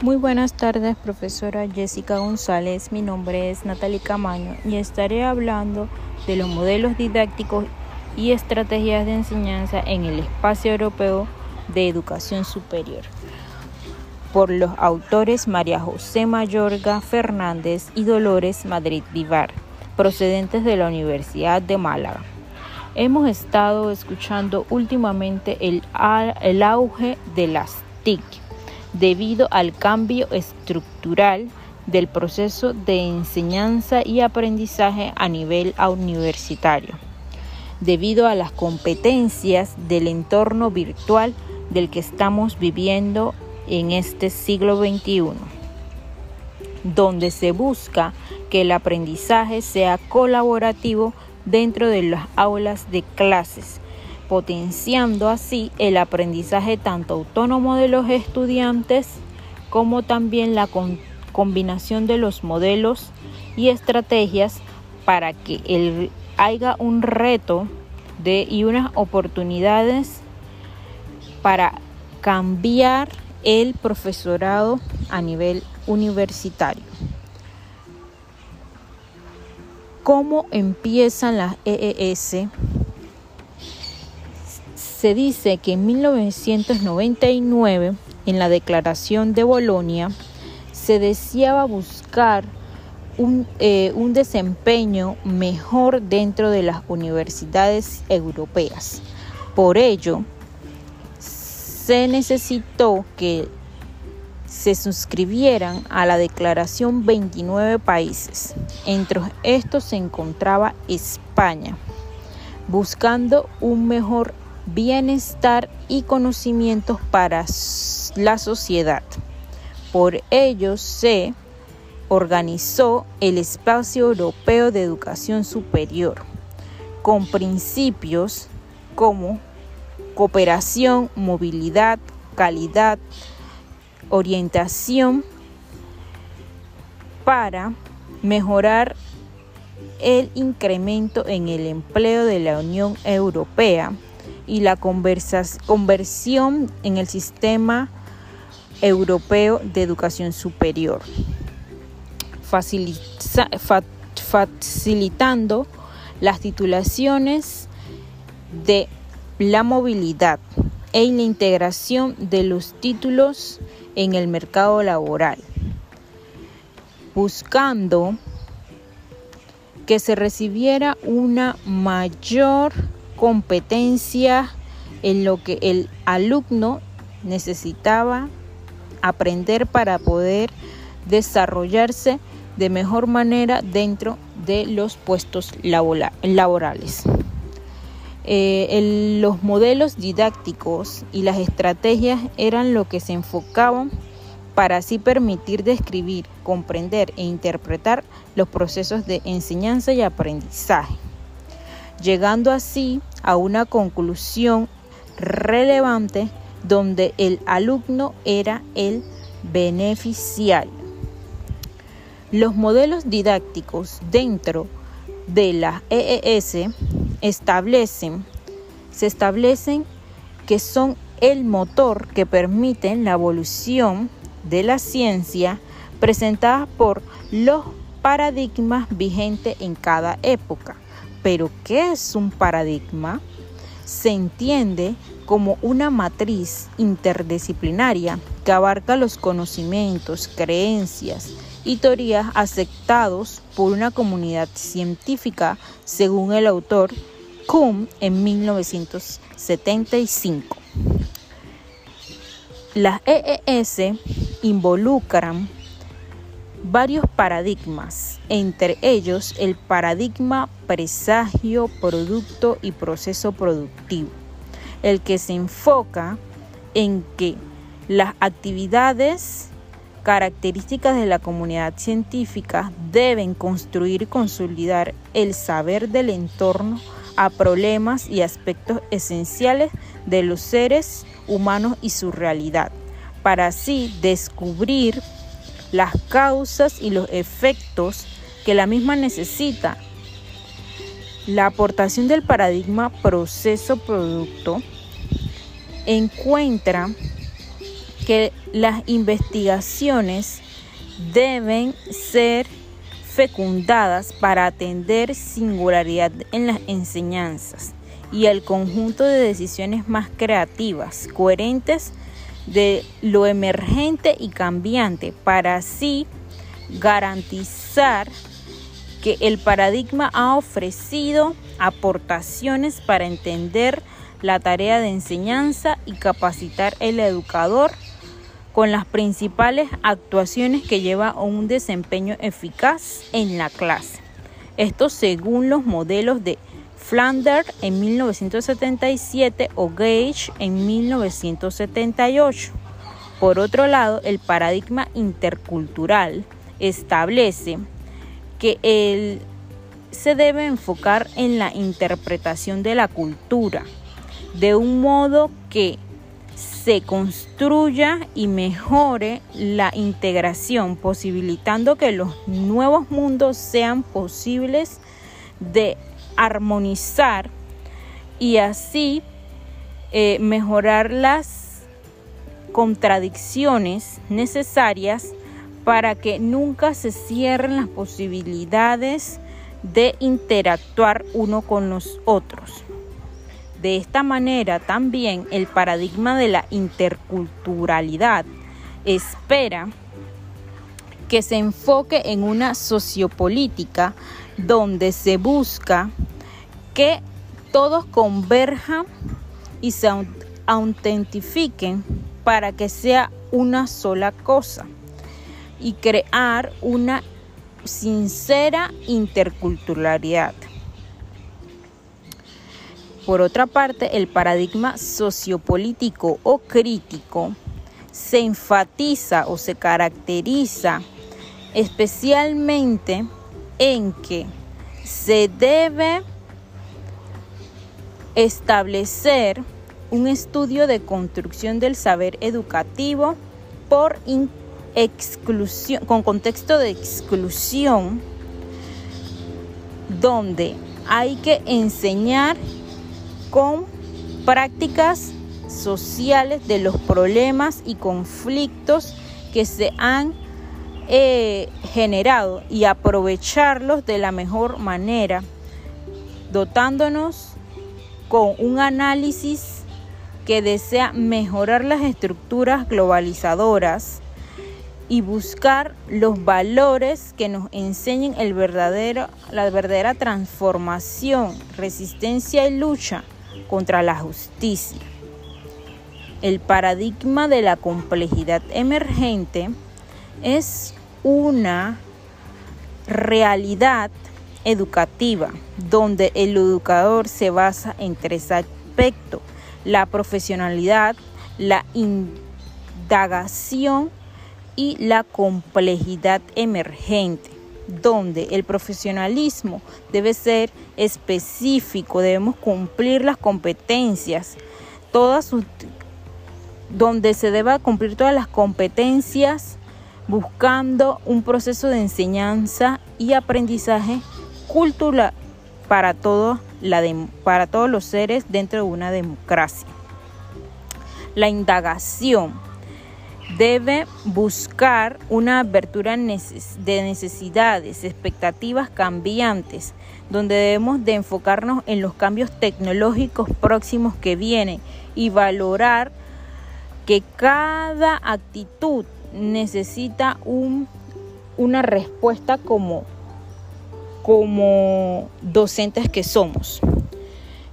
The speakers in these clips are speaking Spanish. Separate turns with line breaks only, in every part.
Muy buenas tardes, profesora Jessica González. Mi nombre es Natalie Camaño y estaré hablando de los modelos didácticos y estrategias de enseñanza en el espacio europeo de educación superior por los autores María José Mayorga Fernández y Dolores Madrid Vivar, procedentes de la Universidad de Málaga. Hemos estado escuchando últimamente el, el auge de las TIC debido al cambio estructural del proceso de enseñanza y aprendizaje a nivel universitario, debido a las competencias del entorno virtual del que estamos viviendo en este siglo XXI, donde se busca que el aprendizaje sea colaborativo dentro de las aulas de clases potenciando así el aprendizaje tanto autónomo de los estudiantes como también la combinación de los modelos y estrategias para que haya un reto de, y unas oportunidades para cambiar el profesorado a nivel universitario. ¿Cómo empiezan las EES? Se dice que en 1999, en la Declaración de Bolonia, se deseaba buscar un, eh, un, desempeño mejor dentro de las universidades europeas. Por ello, se necesitó que se suscribieran a la declaración 29 países. Entre estos se encontraba España, buscando un mejor bienestar y conocimientos para la sociedad. Por ello se organizó el Espacio Europeo de Educación Superior, con principios como cooperación, movilidad, calidad, orientación para mejorar el incremento en el empleo de la Unión Europea y la conversión en el sistema europeo de educación superior, facilitando las titulaciones de la movilidad e la integración de los títulos en el mercado laboral, buscando que se recibiera una mayor competencia en lo que el alumno necesitaba aprender para poder desarrollarse de mejor manera dentro de los puestos laborales. Eh, los modelos didácticos y las estrategias eran lo que se enfocaban para así permitir describir, comprender e interpretar los procesos de enseñanza y aprendizaje llegando así a una conclusión relevante donde el alumno era el beneficiario. Los modelos didácticos dentro de la EES establecen, se establecen que son el motor que permiten la evolución de la ciencia presentada por los paradigmas vigentes en cada época. Pero, ¿qué es un paradigma? Se entiende como una matriz interdisciplinaria que abarca los conocimientos, creencias y teorías aceptados por una comunidad científica, según el autor Kuhn en 1975. Las EES involucran varios paradigmas, entre ellos el paradigma presagio, producto y proceso productivo, el que se enfoca en que las actividades características de la comunidad científica deben construir y consolidar el saber del entorno a problemas y aspectos esenciales de los seres humanos y su realidad, para así descubrir las causas y los efectos que la misma necesita. La aportación del paradigma proceso-producto encuentra que las investigaciones deben ser fecundadas para atender singularidad en las enseñanzas y el conjunto de decisiones más creativas, coherentes de lo emergente y cambiante, para así garantizar que el paradigma ha ofrecido aportaciones para entender la tarea de enseñanza y capacitar el educador con las principales actuaciones que lleva a un desempeño eficaz en la clase. Esto según los modelos de Flanders en 1977 o Gage en 1978. Por otro lado, el paradigma intercultural establece que se debe enfocar en la interpretación de la cultura, de un modo que se construya y mejore la integración, posibilitando que los nuevos mundos sean posibles de armonizar y así eh, mejorar las contradicciones necesarias para que nunca se cierren las posibilidades de interactuar uno con los otros. De esta manera también el paradigma de la interculturalidad espera que se enfoque en una sociopolítica donde se busca que todos converjan y se autentifiquen para que sea una sola cosa y crear una sincera interculturalidad. Por otra parte, el paradigma sociopolítico o crítico se enfatiza o se caracteriza especialmente en que se debe establecer un estudio de construcción del saber educativo por exclusión, con contexto de exclusión, donde hay que enseñar con prácticas sociales de los problemas y conflictos que se han eh, generado y aprovecharlos de la mejor manera, dotándonos con un análisis que desea mejorar las estructuras globalizadoras y buscar los valores que nos enseñen el verdadero, la verdadera transformación, resistencia y lucha contra la justicia. El paradigma de la complejidad emergente es una realidad educativa donde el educador se basa en tres aspectos, la profesionalidad, la indagación y la complejidad emergente, donde el profesionalismo debe ser específico, debemos cumplir las competencias, todas donde se deba cumplir todas las competencias buscando un proceso de enseñanza y aprendizaje cultural para, la para todos los seres dentro de una democracia. La indagación debe buscar una abertura de necesidades, expectativas cambiantes, donde debemos de enfocarnos en los cambios tecnológicos próximos que vienen y valorar que cada actitud necesita un, una respuesta como como docentes que somos.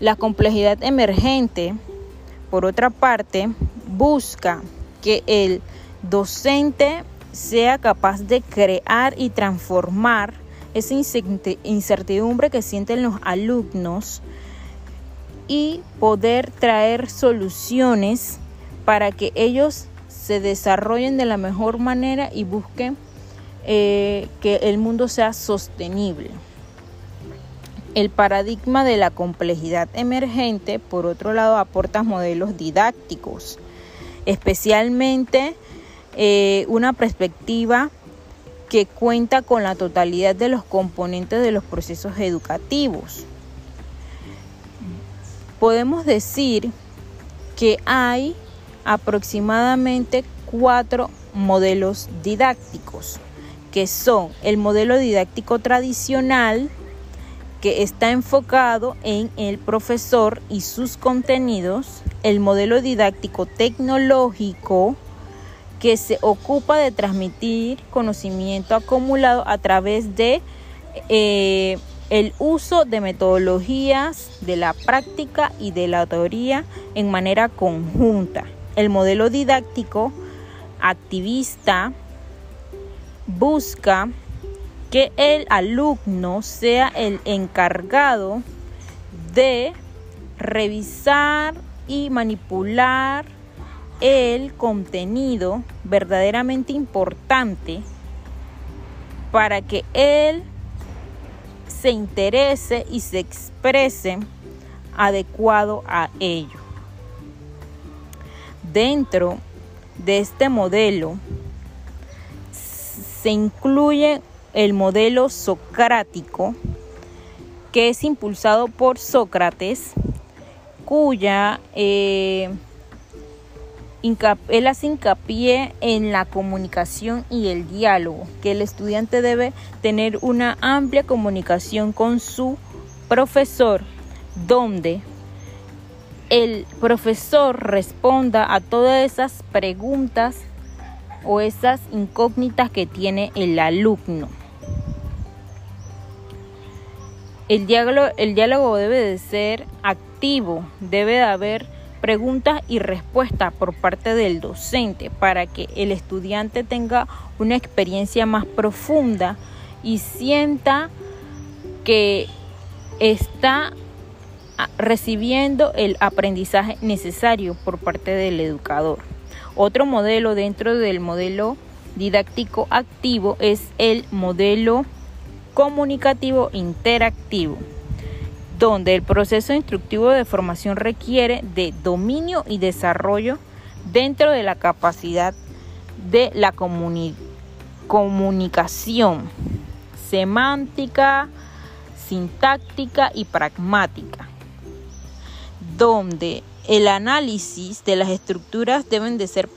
La complejidad emergente, por otra parte, busca que el docente sea capaz de crear y transformar esa incertidumbre que sienten los alumnos y poder traer soluciones para que ellos se desarrollen de la mejor manera y busquen eh, que el mundo sea sostenible. El paradigma de la complejidad emergente, por otro lado, aporta modelos didácticos, especialmente eh, una perspectiva que cuenta con la totalidad de los componentes de los procesos educativos. Podemos decir que hay aproximadamente cuatro modelos didácticos, que son el modelo didáctico tradicional, que está enfocado en el profesor y sus contenidos, el modelo didáctico tecnológico, que se ocupa de transmitir conocimiento acumulado a través de eh, el uso de metodologías de la práctica y de la teoría en manera conjunta. El modelo didáctico activista busca que el alumno sea el encargado de revisar y manipular el contenido verdaderamente importante para que él se interese y se exprese adecuado a ello. Dentro de este modelo se incluye el modelo socrático que es impulsado por Sócrates, cuya eh, él hace hincapié en la comunicación y el diálogo, que el estudiante debe tener una amplia comunicación con su profesor, donde el profesor responda a todas esas preguntas o esas incógnitas que tiene el alumno. El diálogo, el diálogo debe de ser activo, debe de haber preguntas y respuestas por parte del docente para que el estudiante tenga una experiencia más profunda y sienta que está recibiendo el aprendizaje necesario por parte del educador. Otro modelo dentro del modelo didáctico activo es el modelo comunicativo interactivo donde el proceso instructivo de formación requiere de dominio y desarrollo dentro de la capacidad de la comunicación semántica, sintáctica y pragmática, donde el análisis de las estructuras deben de ser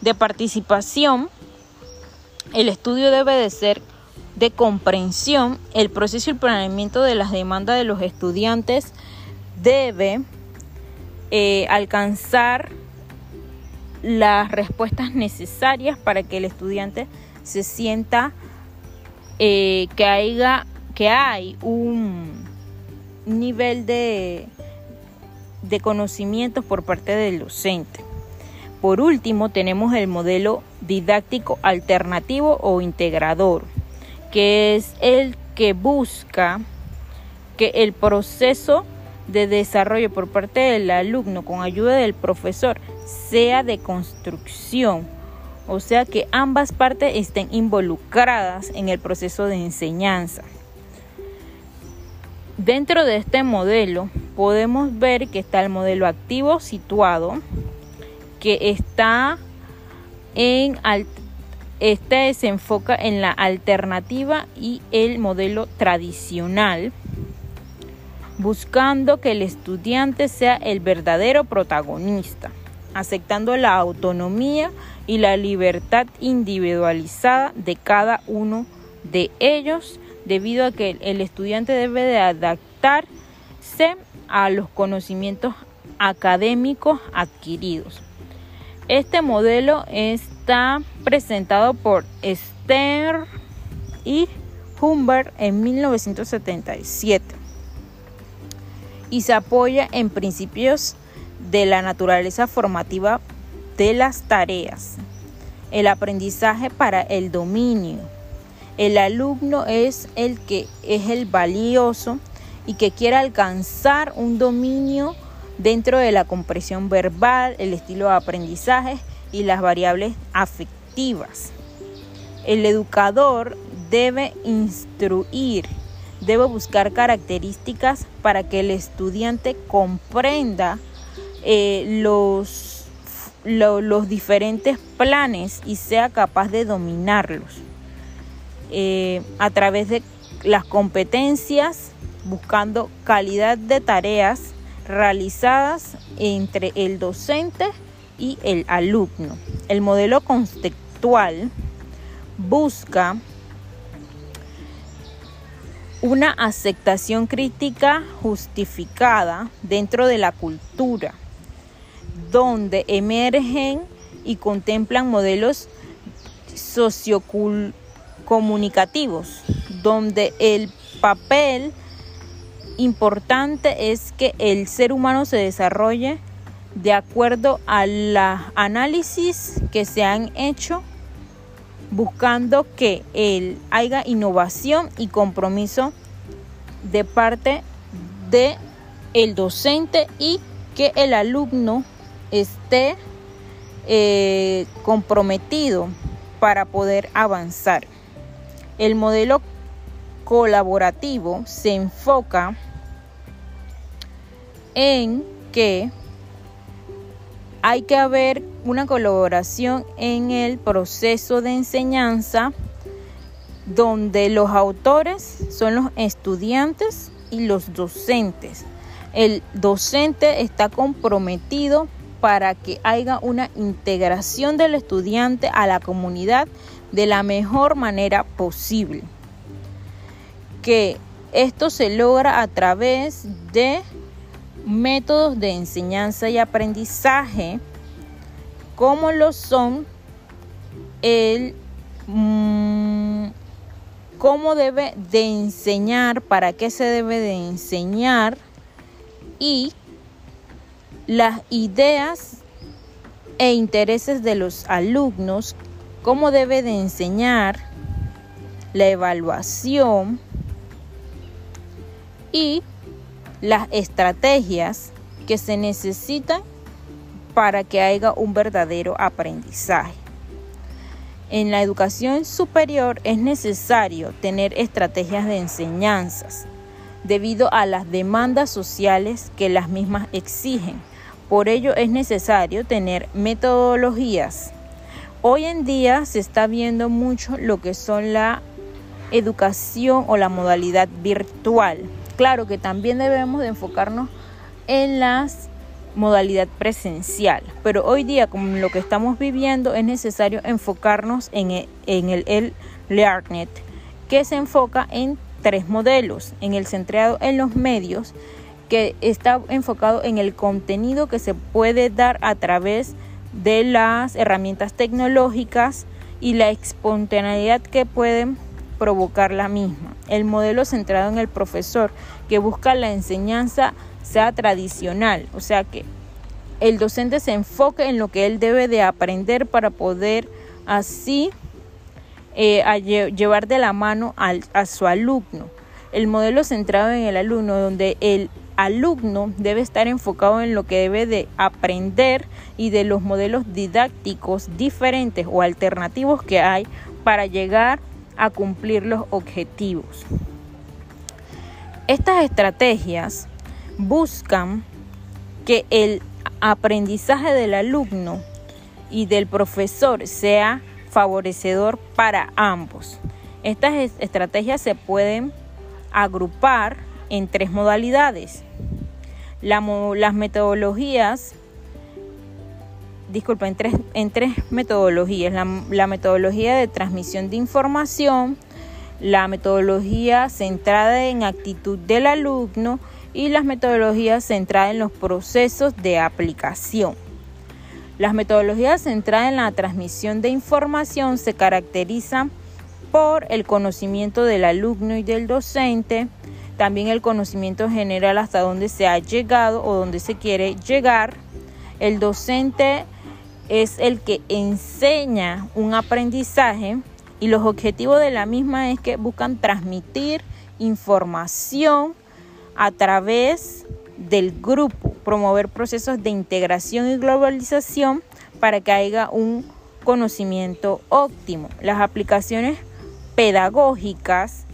de participación, el estudio debe de ser de comprensión, el proceso y el planeamiento de las demandas de los estudiantes debe eh, alcanzar las respuestas necesarias para que el estudiante se sienta eh, que, haya, que hay un nivel de, de conocimientos por parte del docente. Por último, tenemos el modelo didáctico alternativo o integrador que es el que busca que el proceso de desarrollo por parte del alumno con ayuda del profesor sea de construcción, o sea que ambas partes estén involucradas en el proceso de enseñanza. Dentro de este modelo podemos ver que está el modelo activo situado, que está en este se enfoca en la alternativa y el modelo tradicional, buscando que el estudiante sea el verdadero protagonista, aceptando la autonomía y la libertad individualizada de cada uno de ellos, debido a que el estudiante debe de adaptarse a los conocimientos académicos adquiridos. Este modelo está presentado por Stern y Humbert en 1977 y se apoya en principios de la naturaleza formativa de las tareas, el aprendizaje para el dominio. El alumno es el que es el valioso y que quiere alcanzar un dominio dentro de la compresión verbal, el estilo de aprendizaje y las variables afectivas. El educador debe instruir, debe buscar características para que el estudiante comprenda eh, los, los diferentes planes y sea capaz de dominarlos eh, a través de las competencias, buscando calidad de tareas realizadas entre el docente y el alumno. El modelo contextual busca una aceptación crítica justificada dentro de la cultura, donde emergen y contemplan modelos sociocomunicativos, donde el papel importante es que el ser humano se desarrolle de acuerdo a los análisis que se han hecho buscando que él haya innovación y compromiso de parte de el docente y que el alumno esté eh, comprometido para poder avanzar. El modelo colaborativo se enfoca en que hay que haber una colaboración en el proceso de enseñanza donde los autores son los estudiantes y los docentes. El docente está comprometido para que haya una integración del estudiante a la comunidad de la mejor manera posible. Que esto se logra a través de métodos de enseñanza y aprendizaje como lo son el mm, cómo debe de enseñar, para qué se debe de enseñar y las ideas e intereses de los alumnos, cómo debe de enseñar, la evaluación y las estrategias que se necesitan para que haya un verdadero aprendizaje. En la educación superior es necesario tener estrategias de enseñanzas debido a las demandas sociales que las mismas exigen. Por ello es necesario tener metodologías. Hoy en día se está viendo mucho lo que son la educación o la modalidad virtual. Claro que también debemos de enfocarnos en la modalidad presencial, pero hoy día como lo que estamos viviendo es necesario enfocarnos en el, en el, LearnNet, que se enfoca en tres modelos, en el centrado en los medios, que está enfocado en el contenido que se puede dar a través de las herramientas tecnológicas y la espontaneidad que pueden provocar la misma. El modelo centrado en el profesor que busca la enseñanza sea tradicional, o sea que el docente se enfoque en lo que él debe de aprender para poder así eh, llevar de la mano a su alumno. El modelo centrado en el alumno, donde el alumno debe estar enfocado en lo que debe de aprender y de los modelos didácticos diferentes o alternativos que hay para llegar a cumplir los objetivos. Estas estrategias buscan que el aprendizaje del alumno y del profesor sea favorecedor para ambos. Estas estrategias se pueden agrupar en tres modalidades. Las metodologías disculpa, en tres, en tres metodologías. La, metodología de transmisión de información, la metodología centrada en actitud del alumno y las metodologías centradas en los procesos de aplicación. Las metodologías centradas en la transmisión de información se caracterizan por el conocimiento del alumno y del docente, también el conocimiento general hasta donde se ha llegado o donde se quiere llegar. El docente es el que enseña un aprendizaje y los objetivos de la misma es que buscan transmitir información a través del grupo, promover procesos de integración y globalización para que haya un conocimiento óptimo. Las aplicaciones pedagógicas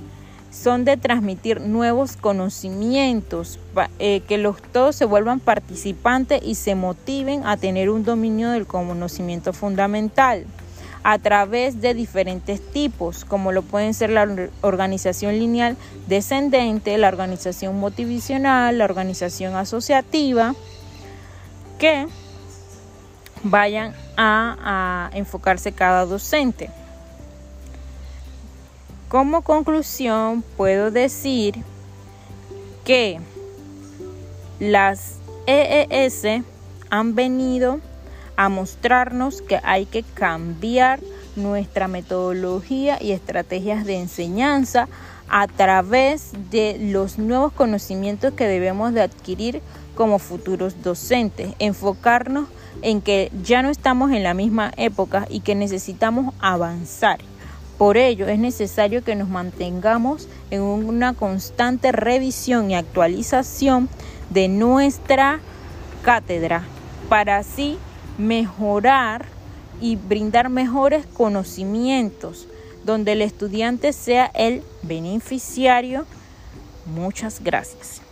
son de transmitir nuevos conocimientos, eh, que los todos se vuelvan participantes y se motiven a tener un dominio del conocimiento fundamental. a través de diferentes tipos, como lo pueden ser la organización lineal descendente, la organización motivacional, la organización asociativa, que vayan a, enfocarse cada docente. Como conclusión, puedo decir que las EES han venido a mostrarnos que hay que cambiar nuestra metodología y estrategias de enseñanza a través de los nuevos conocimientos que debemos de adquirir como futuros docentes, enfocarnos en que ya no estamos en la misma época y que necesitamos avanzar. Por ello es necesario que nos mantengamos en una constante revisión y actualización de nuestra cátedra para así mejorar y brindar mejores conocimientos, donde el estudiante sea el beneficiario. Muchas gracias.